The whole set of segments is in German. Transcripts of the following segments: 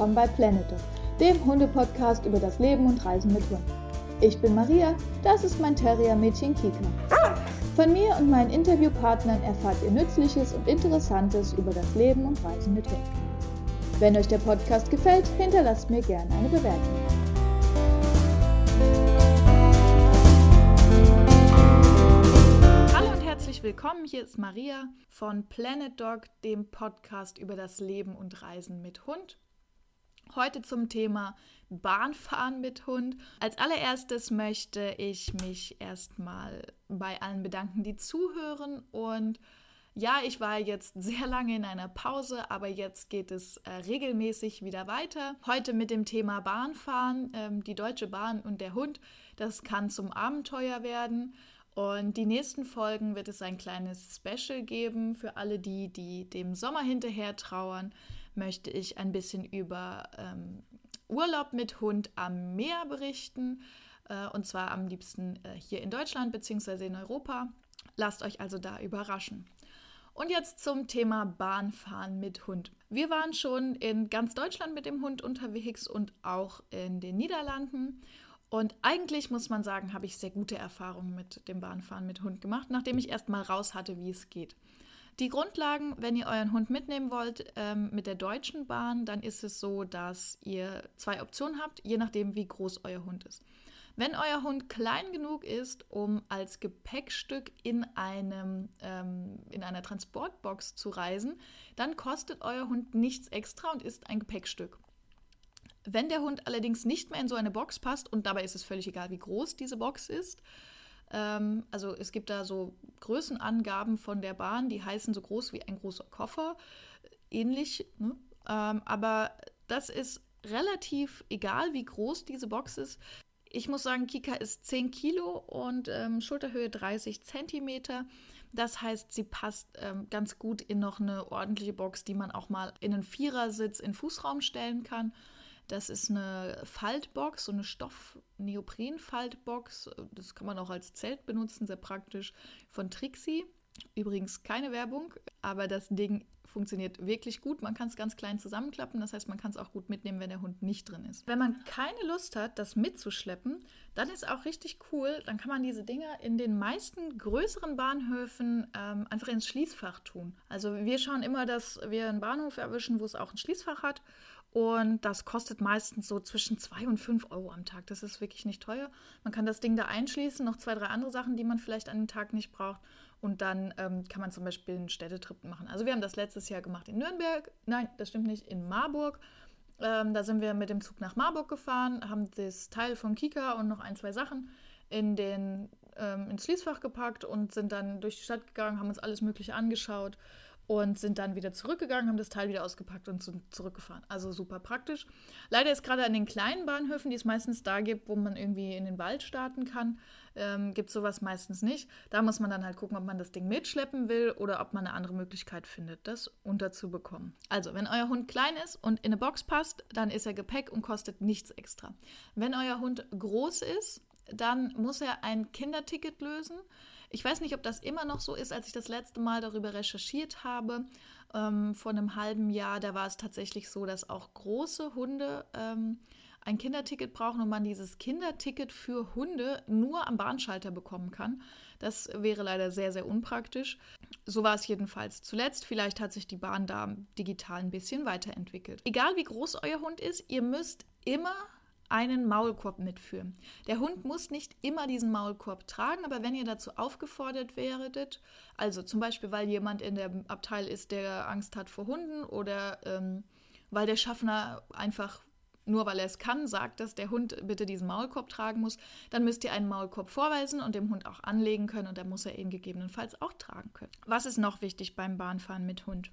willkommen bei Planet Dog, dem Hundepodcast über das Leben und Reisen mit Hund. Ich bin Maria, das ist mein Terrier-Mädchen Kika. Von mir und meinen Interviewpartnern erfahrt ihr Nützliches und Interessantes über das Leben und Reisen mit Hund. Wenn euch der Podcast gefällt, hinterlasst mir gerne eine Bewertung. Hallo und herzlich willkommen. Hier ist Maria von Planet Dog, dem Podcast über das Leben und Reisen mit Hund. Heute zum Thema Bahnfahren mit Hund. Als allererstes möchte ich mich erstmal bei allen bedanken, die zuhören. Und ja, ich war jetzt sehr lange in einer Pause, aber jetzt geht es äh, regelmäßig wieder weiter. Heute mit dem Thema Bahnfahren, ähm, die Deutsche Bahn und der Hund. Das kann zum Abenteuer werden. Und die nächsten Folgen wird es ein kleines Special geben für alle die, die dem Sommer hinterher trauern möchte ich ein bisschen über ähm, Urlaub mit Hund am Meer berichten. Äh, und zwar am liebsten äh, hier in Deutschland bzw. in Europa. Lasst euch also da überraschen. Und jetzt zum Thema Bahnfahren mit Hund. Wir waren schon in ganz Deutschland mit dem Hund unterwegs und auch in den Niederlanden. Und eigentlich muss man sagen, habe ich sehr gute Erfahrungen mit dem Bahnfahren mit Hund gemacht, nachdem ich erst mal raus hatte, wie es geht. Die Grundlagen, wenn ihr euren Hund mitnehmen wollt ähm, mit der Deutschen Bahn, dann ist es so, dass ihr zwei Optionen habt, je nachdem, wie groß euer Hund ist. Wenn euer Hund klein genug ist, um als Gepäckstück in, einem, ähm, in einer Transportbox zu reisen, dann kostet euer Hund nichts extra und ist ein Gepäckstück. Wenn der Hund allerdings nicht mehr in so eine Box passt, und dabei ist es völlig egal, wie groß diese Box ist, ähm, also es gibt da so Größenangaben von der Bahn, die heißen so groß wie ein großer Koffer, ähnlich. Ne? Ähm, aber das ist relativ egal, wie groß diese Box ist. Ich muss sagen, Kika ist 10 Kilo und ähm, Schulterhöhe 30 Zentimeter. Das heißt, sie passt ähm, ganz gut in noch eine ordentliche Box, die man auch mal in einen Vierersitz in Fußraum stellen kann. Das ist eine Faltbox, so eine Stoff-Neopren-Faltbox. Das kann man auch als Zelt benutzen, sehr praktisch, von Trixie. Übrigens keine Werbung, aber das Ding funktioniert wirklich gut. Man kann es ganz klein zusammenklappen, das heißt, man kann es auch gut mitnehmen, wenn der Hund nicht drin ist. Wenn man keine Lust hat, das mitzuschleppen, dann ist auch richtig cool. Dann kann man diese Dinger in den meisten größeren Bahnhöfen ähm, einfach ins Schließfach tun. Also wir schauen immer, dass wir einen Bahnhof erwischen, wo es auch ein Schließfach hat und das kostet meistens so zwischen 2 und 5 Euro am Tag. Das ist wirklich nicht teuer. Man kann das Ding da einschließen, noch zwei, drei andere Sachen, die man vielleicht an dem Tag nicht braucht. Und dann ähm, kann man zum Beispiel einen Städtetrip machen. Also wir haben das letztes Jahr gemacht in Nürnberg. Nein, das stimmt nicht, in Marburg. Ähm, da sind wir mit dem Zug nach Marburg gefahren, haben das Teil von Kika und noch ein, zwei Sachen in den, ähm, ins Schließfach gepackt und sind dann durch die Stadt gegangen, haben uns alles Mögliche angeschaut und sind dann wieder zurückgegangen, haben das Teil wieder ausgepackt und sind zurückgefahren. Also super praktisch. Leider ist gerade an den kleinen Bahnhöfen, die es meistens da gibt, wo man irgendwie in den Wald starten kann, ähm, gibt sowas meistens nicht. Da muss man dann halt gucken, ob man das Ding mitschleppen will oder ob man eine andere Möglichkeit findet, das unterzubekommen. Also, wenn euer Hund klein ist und in eine Box passt, dann ist er Gepäck und kostet nichts extra. Wenn euer Hund groß ist, dann muss er ein Kinderticket lösen. Ich weiß nicht, ob das immer noch so ist, als ich das letzte Mal darüber recherchiert habe. Ähm, vor einem halben Jahr, da war es tatsächlich so, dass auch große Hunde ähm, ein Kinderticket brauchen und man dieses Kinderticket für Hunde nur am Bahnschalter bekommen kann. Das wäre leider sehr, sehr unpraktisch. So war es jedenfalls zuletzt. Vielleicht hat sich die Bahn da digital ein bisschen weiterentwickelt. Egal wie groß euer Hund ist, ihr müsst immer einen Maulkorb mitführen. Der Hund muss nicht immer diesen Maulkorb tragen, aber wenn ihr dazu aufgefordert werdet, also zum Beispiel, weil jemand in dem Abteil ist, der Angst hat vor Hunden oder ähm, weil der Schaffner einfach nur weil er es kann, sagt, dass der Hund bitte diesen Maulkorb tragen muss, dann müsst ihr einen Maulkorb vorweisen und dem Hund auch anlegen können und dann muss er ihn gegebenenfalls auch tragen können. Was ist noch wichtig beim Bahnfahren mit Hund?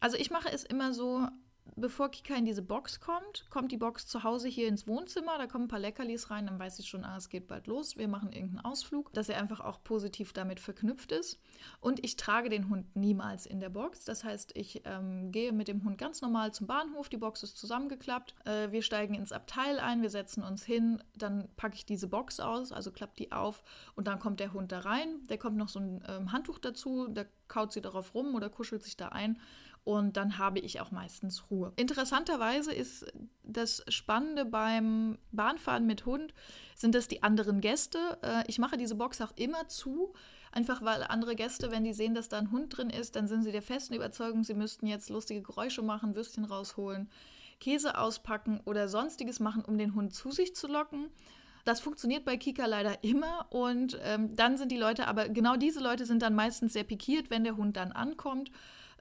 Also ich mache es immer so, bevor Kika in diese Box kommt, kommt die Box zu Hause hier ins Wohnzimmer. Da kommen ein paar Leckerlis rein, dann weiß ich schon, ah, es geht bald los. Wir machen irgendeinen Ausflug, dass er einfach auch positiv damit verknüpft ist. Und ich trage den Hund niemals in der Box. Das heißt, ich ähm, gehe mit dem Hund ganz normal zum Bahnhof. Die Box ist zusammengeklappt. Äh, wir steigen ins Abteil ein, wir setzen uns hin. Dann packe ich diese Box aus, also klappt die auf. Und dann kommt der Hund da rein. Der kommt noch so ein ähm, Handtuch dazu. Da kaut sie darauf rum oder kuschelt sich da ein. Und dann habe ich auch meistens Ruhe. Interessanterweise ist das Spannende beim Bahnfahren mit Hund, sind es die anderen Gäste. Äh, ich mache diese Box auch immer zu, einfach weil andere Gäste, wenn die sehen, dass da ein Hund drin ist, dann sind sie der festen Überzeugung, sie müssten jetzt lustige Geräusche machen, Würstchen rausholen, Käse auspacken oder sonstiges machen, um den Hund zu sich zu locken. Das funktioniert bei Kika leider immer und ähm, dann sind die Leute, aber genau diese Leute sind dann meistens sehr pikiert, wenn der Hund dann ankommt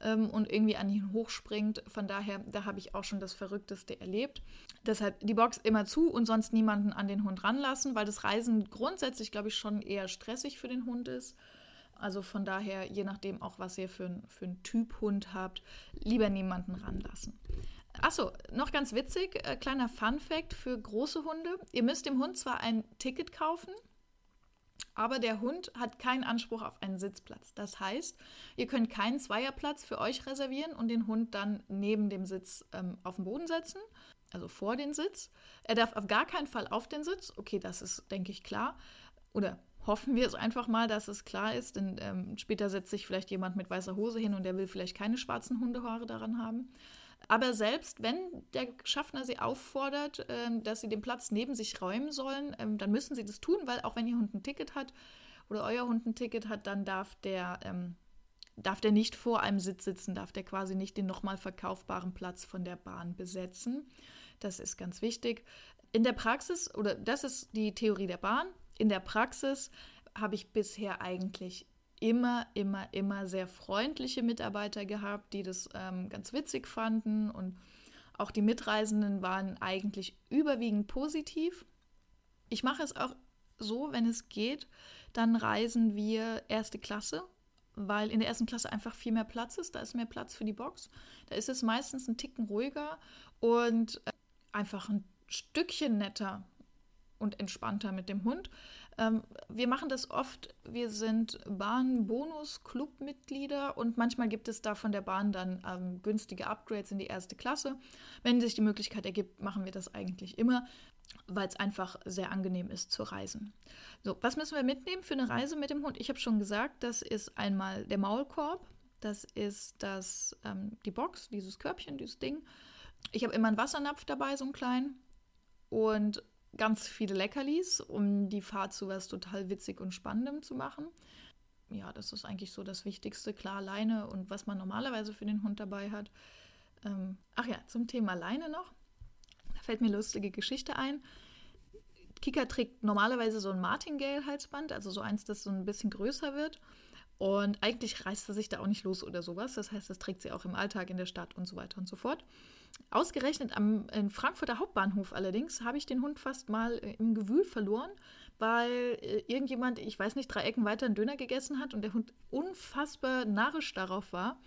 ähm, und irgendwie an ihn hochspringt. Von daher, da habe ich auch schon das Verrückteste erlebt. Deshalb die Box immer zu und sonst niemanden an den Hund ranlassen, weil das Reisen grundsätzlich, glaube ich, schon eher stressig für den Hund ist. Also von daher, je nachdem auch, was ihr für, für einen Typ Hund habt, lieber niemanden ranlassen. Achso, noch ganz witzig, äh, kleiner Fun fact für große Hunde. Ihr müsst dem Hund zwar ein Ticket kaufen, aber der Hund hat keinen Anspruch auf einen Sitzplatz. Das heißt, ihr könnt keinen Zweierplatz für euch reservieren und den Hund dann neben dem Sitz ähm, auf den Boden setzen, also vor den Sitz. Er darf auf gar keinen Fall auf den Sitz. Okay, das ist, denke ich, klar. Oder hoffen wir es einfach mal, dass es klar ist, denn ähm, später setzt sich vielleicht jemand mit weißer Hose hin und der will vielleicht keine schwarzen Hundehaare daran haben. Aber selbst wenn der Schaffner sie auffordert, ähm, dass sie den Platz neben sich räumen sollen, ähm, dann müssen sie das tun, weil auch wenn ihr Hund ein Ticket hat oder euer Hund ein Ticket hat, dann darf der, ähm, darf der nicht vor einem Sitz sitzen, darf der quasi nicht den nochmal verkaufbaren Platz von der Bahn besetzen. Das ist ganz wichtig. In der Praxis, oder das ist die Theorie der Bahn, in der Praxis habe ich bisher eigentlich immer, immer, immer sehr freundliche Mitarbeiter gehabt, die das ähm, ganz witzig fanden und auch die Mitreisenden waren eigentlich überwiegend positiv. Ich mache es auch so, wenn es geht, dann reisen wir erste Klasse, weil in der ersten Klasse einfach viel mehr Platz ist. Da ist mehr Platz für die Box. Da ist es meistens ein Ticken ruhiger und äh, einfach ein Stückchen netter und entspannter mit dem Hund. Ähm, wir machen das oft, wir sind Bahn-Bonus-Club-Mitglieder und manchmal gibt es da von der Bahn dann ähm, günstige Upgrades in die erste Klasse. Wenn sich die Möglichkeit ergibt, machen wir das eigentlich immer, weil es einfach sehr angenehm ist zu reisen. So, was müssen wir mitnehmen für eine Reise mit dem Hund? Ich habe schon gesagt, das ist einmal der Maulkorb, das ist das, ähm, die Box, dieses Körbchen, dieses Ding. Ich habe immer einen Wassernapf dabei, so einen kleinen. Und ganz viele Leckerlis, um die Fahrt zu was total witzig und spannendem zu machen. Ja, das ist eigentlich so das Wichtigste. Klar, Leine und was man normalerweise für den Hund dabei hat. Ähm, ach ja, zum Thema Leine noch. Da fällt mir lustige Geschichte ein. Kika trägt normalerweise so ein Martingale-Halsband, also so eins, das so ein bisschen größer wird. Und eigentlich reißt er sich da auch nicht los oder sowas. Das heißt, das trägt sie auch im Alltag in der Stadt und so weiter und so fort. Ausgerechnet am Frankfurter Hauptbahnhof allerdings habe ich den Hund fast mal äh, im Gewühl verloren, weil äh, irgendjemand, ich weiß nicht, drei Ecken weiter einen Döner gegessen hat und der Hund unfassbar narrisch darauf war,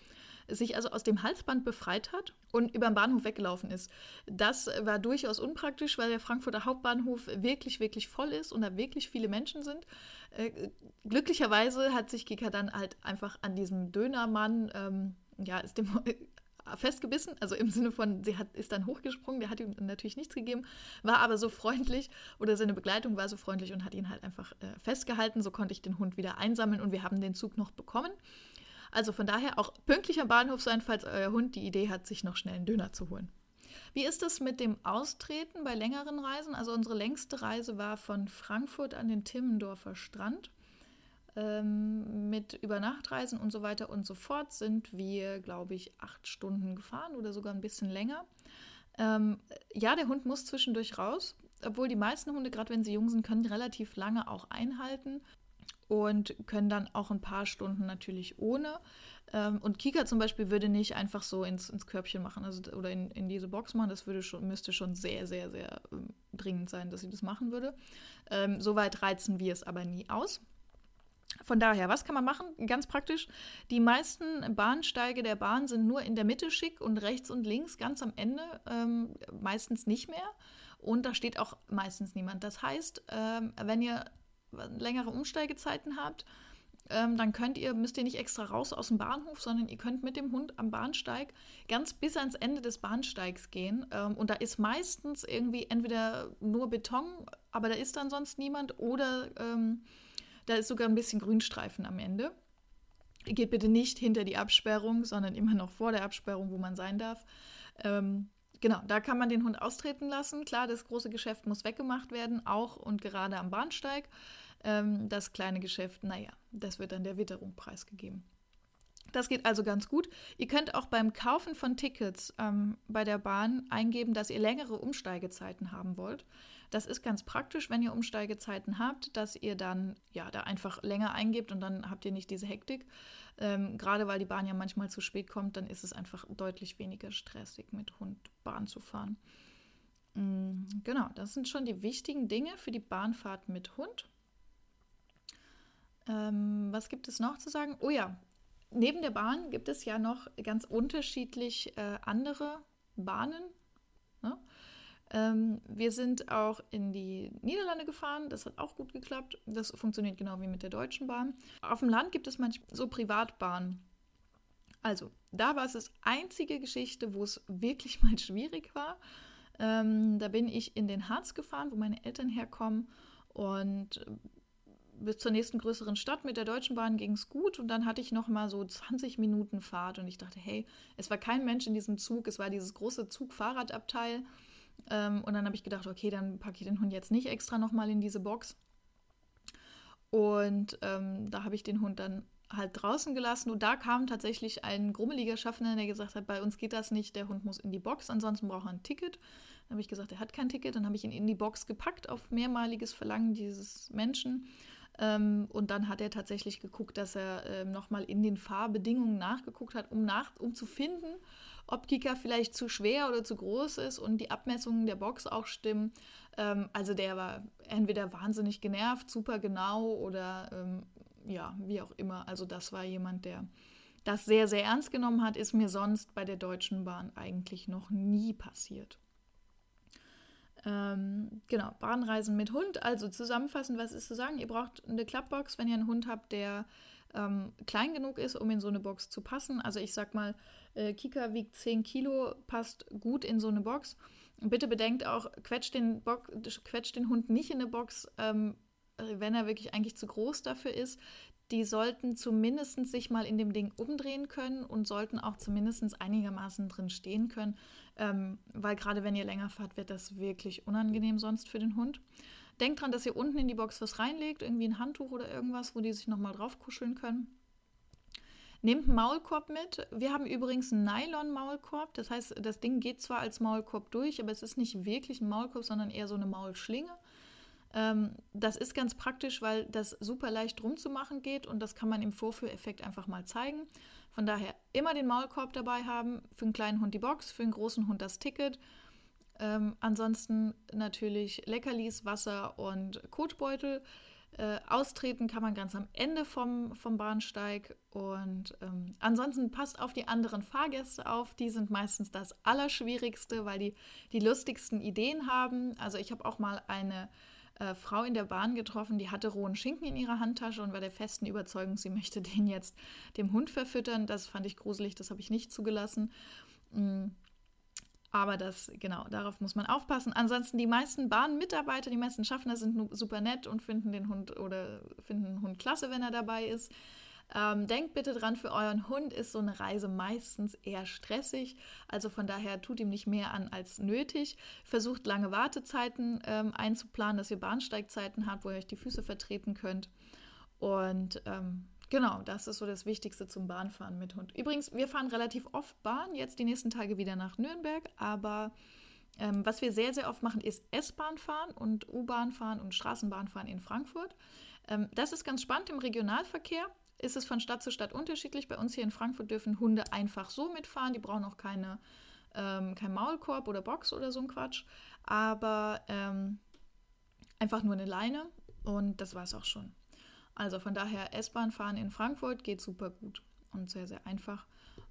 sich also aus dem Halsband befreit hat und über den Bahnhof weggelaufen ist. Das war durchaus unpraktisch, weil der Frankfurter Hauptbahnhof wirklich, wirklich voll ist und da wirklich viele Menschen sind. Äh, glücklicherweise hat sich Kika dann halt einfach an diesem Dönermann, ähm, ja, ist dem festgebissen, also im Sinne von, sie hat, ist dann hochgesprungen, der hat ihm natürlich nichts gegeben, war aber so freundlich oder seine Begleitung war so freundlich und hat ihn halt einfach äh, festgehalten. So konnte ich den Hund wieder einsammeln und wir haben den Zug noch bekommen. Also von daher auch pünktlich am Bahnhof sein, falls euer Hund die Idee hat, sich noch schnell einen Döner zu holen. Wie ist es mit dem Austreten bei längeren Reisen? Also unsere längste Reise war von Frankfurt an den Timmendorfer Strand. Ähm, mit Übernachtreisen und so weiter und so fort sind wir, glaube ich, acht Stunden gefahren oder sogar ein bisschen länger. Ähm, ja, der Hund muss zwischendurch raus, obwohl die meisten Hunde, gerade wenn sie jung sind, können relativ lange auch einhalten und können dann auch ein paar Stunden natürlich ohne. Ähm, und Kika zum Beispiel würde nicht einfach so ins, ins Körbchen machen also, oder in, in diese Box machen. Das würde schon, müsste schon sehr, sehr, sehr ähm, dringend sein, dass sie das machen würde. Ähm, Soweit reizen wir es aber nie aus. Von daher, was kann man machen? Ganz praktisch. Die meisten Bahnsteige der Bahn sind nur in der Mitte schick und rechts und links ganz am Ende ähm, meistens nicht mehr. Und da steht auch meistens niemand. Das heißt, ähm, wenn ihr längere Umsteigezeiten habt, ähm, dann könnt ihr, müsst ihr nicht extra raus aus dem Bahnhof, sondern ihr könnt mit dem Hund am Bahnsteig ganz bis ans Ende des Bahnsteigs gehen. Ähm, und da ist meistens irgendwie entweder nur Beton, aber da ist dann sonst niemand, oder ähm, da ist sogar ein bisschen Grünstreifen am Ende. Geht bitte nicht hinter die Absperrung, sondern immer noch vor der Absperrung, wo man sein darf. Ähm, genau, da kann man den Hund austreten lassen. Klar, das große Geschäft muss weggemacht werden, auch und gerade am Bahnsteig. Ähm, das kleine Geschäft, naja, das wird dann der Witterung preisgegeben. Das geht also ganz gut. Ihr könnt auch beim Kaufen von Tickets ähm, bei der Bahn eingeben, dass ihr längere Umsteigezeiten haben wollt. Das ist ganz praktisch, wenn ihr Umsteigezeiten habt, dass ihr dann ja da einfach länger eingebt und dann habt ihr nicht diese Hektik. Ähm, gerade weil die Bahn ja manchmal zu spät kommt, dann ist es einfach deutlich weniger stressig, mit Hund Bahn zu fahren. Mhm, genau, das sind schon die wichtigen Dinge für die Bahnfahrt mit Hund. Ähm, was gibt es noch zu sagen? Oh ja, neben der Bahn gibt es ja noch ganz unterschiedlich äh, andere Bahnen. Ne? Ähm, wir sind auch in die Niederlande gefahren, das hat auch gut geklappt. Das funktioniert genau wie mit der Deutschen Bahn. Auf dem Land gibt es manchmal so Privatbahnen. Also, da war es das einzige Geschichte, wo es wirklich mal schwierig war. Ähm, da bin ich in den Harz gefahren, wo meine Eltern herkommen und bis zur nächsten größeren Stadt mit der Deutschen Bahn ging es gut und dann hatte ich noch mal so 20 Minuten Fahrt und ich dachte, hey, es war kein Mensch in diesem Zug, es war dieses große Zug-Fahrradabteil ähm, und dann habe ich gedacht, okay, dann packe ich den Hund jetzt nicht extra noch mal in diese Box. Und ähm, da habe ich den Hund dann halt draußen gelassen. Und da kam tatsächlich ein grummeliger Schaffner, der gesagt hat, bei uns geht das nicht, der Hund muss in die Box, ansonsten braucht er ein Ticket. Dann habe ich gesagt, er hat kein Ticket, dann habe ich ihn in die Box gepackt auf mehrmaliges Verlangen dieses Menschen. Ähm, und dann hat er tatsächlich geguckt, dass er ähm, nochmal in den Fahrbedingungen nachgeguckt hat, um, nach, um zu finden, ob Kika vielleicht zu schwer oder zu groß ist und die Abmessungen der Box auch stimmen. Ähm, also der war entweder wahnsinnig genervt, super genau oder ähm, ja, wie auch immer. Also das war jemand, der das sehr, sehr ernst genommen hat, ist mir sonst bei der Deutschen Bahn eigentlich noch nie passiert. Ähm, genau, Bahnreisen mit Hund. Also zusammenfassend, was ist zu sagen? Ihr braucht eine Klappbox, wenn ihr einen Hund habt, der ähm, klein genug ist, um in so eine Box zu passen. Also ich sag mal, äh, Kika wiegt 10 Kilo, passt gut in so eine Box. Bitte bedenkt auch, quetscht den, Bo quetscht den Hund nicht in eine Box, ähm, wenn er wirklich eigentlich zu groß dafür ist die sollten zumindest sich mal in dem Ding umdrehen können und sollten auch zumindest einigermaßen drin stehen können, ähm, weil gerade wenn ihr länger fahrt, wird das wirklich unangenehm sonst für den Hund. Denkt dran, dass ihr unten in die Box was reinlegt, irgendwie ein Handtuch oder irgendwas, wo die sich nochmal drauf kuscheln können. Nehmt einen Maulkorb mit. Wir haben übrigens einen Nylon-Maulkorb. Das heißt, das Ding geht zwar als Maulkorb durch, aber es ist nicht wirklich ein Maulkorb, sondern eher so eine Maulschlinge. Ähm, das ist ganz praktisch, weil das super leicht rumzumachen geht und das kann man im Vorführeffekt einfach mal zeigen. Von daher immer den Maulkorb dabei haben, für einen kleinen Hund die Box, für einen großen Hund das Ticket. Ähm, ansonsten natürlich Leckerlis, Wasser und Kotbeutel. Äh, austreten kann man ganz am Ende vom, vom Bahnsteig. Und ähm, ansonsten passt auf die anderen Fahrgäste auf. Die sind meistens das Allerschwierigste, weil die die lustigsten Ideen haben. Also ich habe auch mal eine äh, Frau in der Bahn getroffen, die hatte rohen Schinken in ihrer Handtasche und war der festen Überzeugung, sie möchte den jetzt dem Hund verfüttern. Das fand ich gruselig, das habe ich nicht zugelassen. Mm. Aber das, genau, darauf muss man aufpassen. Ansonsten, die meisten Bahnmitarbeiter, die meisten Schaffner sind super nett und finden den Hund oder finden den Hund klasse, wenn er dabei ist. Ähm, denkt bitte dran, für euren Hund ist so eine Reise meistens eher stressig. Also von daher tut ihm nicht mehr an als nötig. Versucht lange Wartezeiten ähm, einzuplanen, dass ihr Bahnsteigzeiten habt, wo ihr euch die Füße vertreten könnt. Und ähm, Genau, das ist so das Wichtigste zum Bahnfahren mit Hund. Übrigens, wir fahren relativ oft Bahn, jetzt die nächsten Tage wieder nach Nürnberg, aber ähm, was wir sehr, sehr oft machen, ist S-Bahn fahren und U-Bahn fahren und Straßenbahn fahren in Frankfurt. Ähm, das ist ganz spannend im Regionalverkehr ist es von Stadt zu Stadt unterschiedlich. Bei uns hier in Frankfurt dürfen Hunde einfach so mitfahren. Die brauchen auch keine, ähm, kein Maulkorb oder Box oder so ein Quatsch. Aber ähm, einfach nur eine Leine und das war es auch schon. Also von daher S-Bahn fahren in Frankfurt geht super gut und sehr, sehr einfach.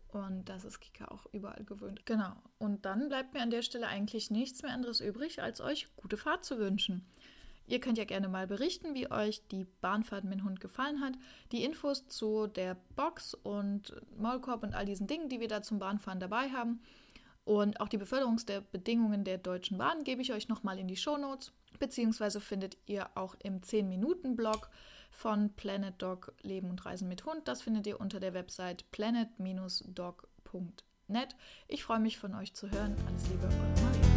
Und das ist Kika auch überall gewöhnt. Genau. Und dann bleibt mir an der Stelle eigentlich nichts mehr anderes übrig, als euch gute Fahrt zu wünschen. Ihr könnt ja gerne mal berichten, wie euch die Bahnfahrt mit dem Hund gefallen hat. Die Infos zu der Box und Maulkorb und all diesen Dingen, die wir da zum Bahnfahren dabei haben. Und auch die Beförderungsbedingungen der Deutschen Bahn gebe ich euch nochmal in die Shownotes. Beziehungsweise findet ihr auch im 10-Minuten-Blog von Planet Dog Leben und Reisen mit Hund. Das findet ihr unter der Website planet-dog.net. Ich freue mich von euch zu hören. Alles Liebe, eure Maria.